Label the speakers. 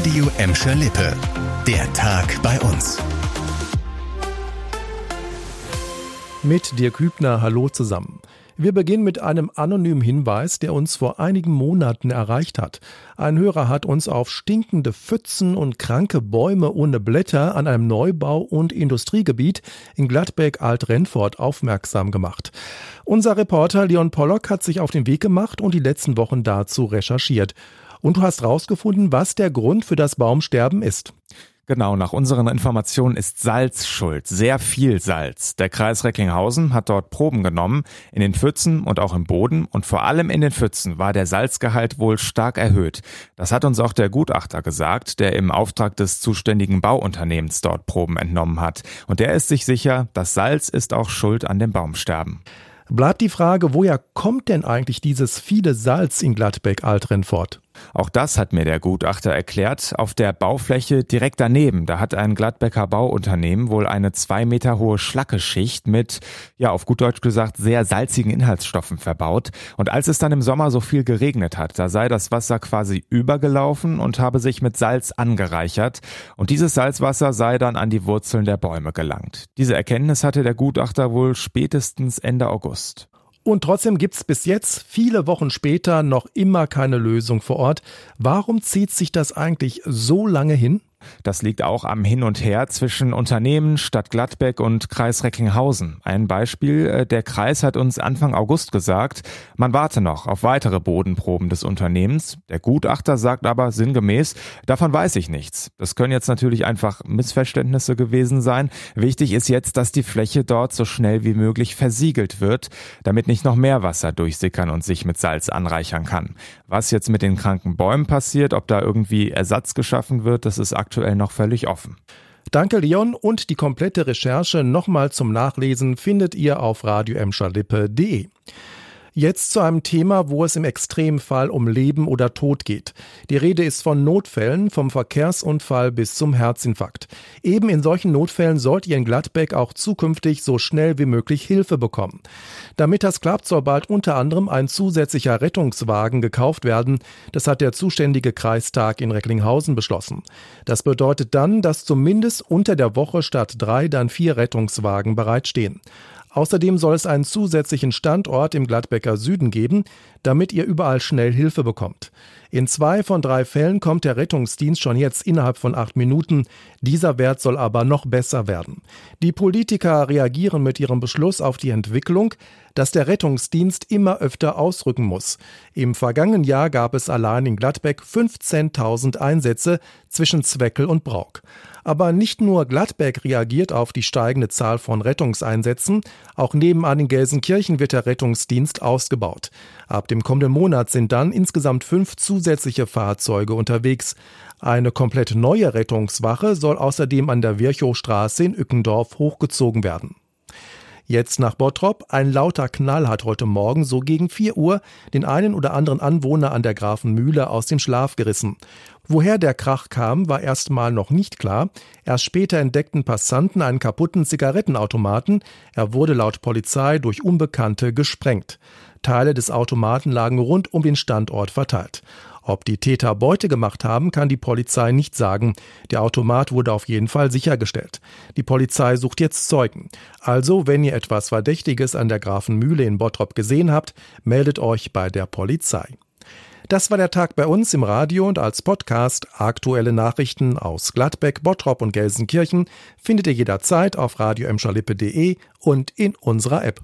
Speaker 1: Radio Emscher Lippe. Der Tag bei uns.
Speaker 2: Mit Dirk Hübner, hallo zusammen. Wir beginnen mit einem anonymen Hinweis, der uns vor einigen Monaten erreicht hat. Ein Hörer hat uns auf stinkende Pfützen und kranke Bäume ohne Blätter an einem Neubau- und Industriegebiet in Gladbeck-Alt-Rennfort aufmerksam gemacht. Unser Reporter Leon Pollock hat sich auf den Weg gemacht und die letzten Wochen dazu recherchiert. Und du hast herausgefunden, was der Grund für das Baumsterben ist.
Speaker 3: Genau, nach unseren Informationen ist Salz schuld, sehr viel Salz. Der Kreis Recklinghausen hat dort Proben genommen, in den Pfützen und auch im Boden und vor allem in den Pfützen war der Salzgehalt wohl stark erhöht. Das hat uns auch der Gutachter gesagt, der im Auftrag des zuständigen Bauunternehmens dort Proben entnommen hat. Und der ist sich sicher, das Salz ist auch schuld an dem Baumsterben.
Speaker 2: Bleibt die Frage, woher kommt denn eigentlich dieses viele Salz in Gladbeck-Altrenfort?
Speaker 3: Auch das hat mir der Gutachter erklärt. Auf der Baufläche direkt daneben, da hat ein Gladbecker Bauunternehmen wohl eine zwei Meter hohe Schlackeschicht mit, ja, auf gut Deutsch gesagt, sehr salzigen Inhaltsstoffen verbaut. Und als es dann im Sommer so viel geregnet hat, da sei das Wasser quasi übergelaufen und habe sich mit Salz angereichert. Und dieses Salzwasser sei dann an die Wurzeln der Bäume gelangt. Diese Erkenntnis hatte der Gutachter wohl spätestens Ende August.
Speaker 2: Und trotzdem gibt's bis jetzt, viele Wochen später, noch immer keine Lösung vor Ort. Warum zieht sich das eigentlich so lange hin?
Speaker 3: Das liegt auch am Hin und Her zwischen Unternehmen, Stadt Gladbeck und Kreis Recklinghausen. Ein Beispiel, äh, der Kreis hat uns Anfang August gesagt, man warte noch auf weitere Bodenproben des Unternehmens. Der Gutachter sagt aber sinngemäß, davon weiß ich nichts. Das können jetzt natürlich einfach Missverständnisse gewesen sein. Wichtig ist jetzt, dass die Fläche dort so schnell wie möglich versiegelt wird, damit nicht noch mehr Wasser durchsickern und sich mit Salz anreichern kann. Was jetzt mit den kranken Bäumen passiert, ob da irgendwie Ersatz geschaffen wird, das ist aktuell noch völlig offen.
Speaker 2: Danke, Leon. Und die komplette Recherche nochmal zum Nachlesen findet ihr auf radioemscherlippe.de. Jetzt zu einem Thema, wo es im Extremfall um Leben oder Tod geht. Die Rede ist von Notfällen, vom Verkehrsunfall bis zum Herzinfarkt. Eben in solchen Notfällen sollt ihr in Gladbeck auch zukünftig so schnell wie möglich Hilfe bekommen. Damit das klappt, soll bald unter anderem ein zusätzlicher Rettungswagen gekauft werden. Das hat der zuständige Kreistag in Recklinghausen beschlossen. Das bedeutet dann, dass zumindest unter der Woche statt drei dann vier Rettungswagen bereitstehen. Außerdem soll es einen zusätzlichen Standort im Gladbecker Süden geben, damit ihr überall schnell Hilfe bekommt. In zwei von drei Fällen kommt der Rettungsdienst schon jetzt innerhalb von acht Minuten. Dieser Wert soll aber noch besser werden. Die Politiker reagieren mit ihrem Beschluss auf die Entwicklung, dass der Rettungsdienst immer öfter ausrücken muss. Im vergangenen Jahr gab es allein in Gladbeck 15.000 Einsätze zwischen Zweckel und Brauk. Aber nicht nur Gladbeck reagiert auf die steigende Zahl von Rettungseinsätzen, auch nebenan in Gelsenkirchen wird der Rettungsdienst ausgebaut. Ab dem kommenden Monat sind dann insgesamt fünf zusätzliche Fahrzeuge unterwegs. Eine komplett neue Rettungswache soll außerdem an der Virchowstraße in Ückendorf hochgezogen werden. Jetzt nach Bottrop. Ein lauter Knall hat heute Morgen so gegen 4 Uhr den einen oder anderen Anwohner an der Grafenmühle aus dem Schlaf gerissen. Woher der Krach kam, war erstmal noch nicht klar. Erst später entdeckten Passanten einen kaputten Zigarettenautomaten. Er wurde laut Polizei durch Unbekannte gesprengt. Teile des Automaten lagen rund um den Standort verteilt. Ob die Täter Beute gemacht haben, kann die Polizei nicht sagen. Der Automat wurde auf jeden Fall sichergestellt. Die Polizei sucht jetzt Zeugen. Also, wenn ihr etwas Verdächtiges an der Grafenmühle in Bottrop gesehen habt, meldet euch bei der Polizei. Das war der Tag bei uns im Radio und als Podcast. Aktuelle Nachrichten aus Gladbeck, Bottrop und Gelsenkirchen findet ihr jederzeit auf radio und in unserer App.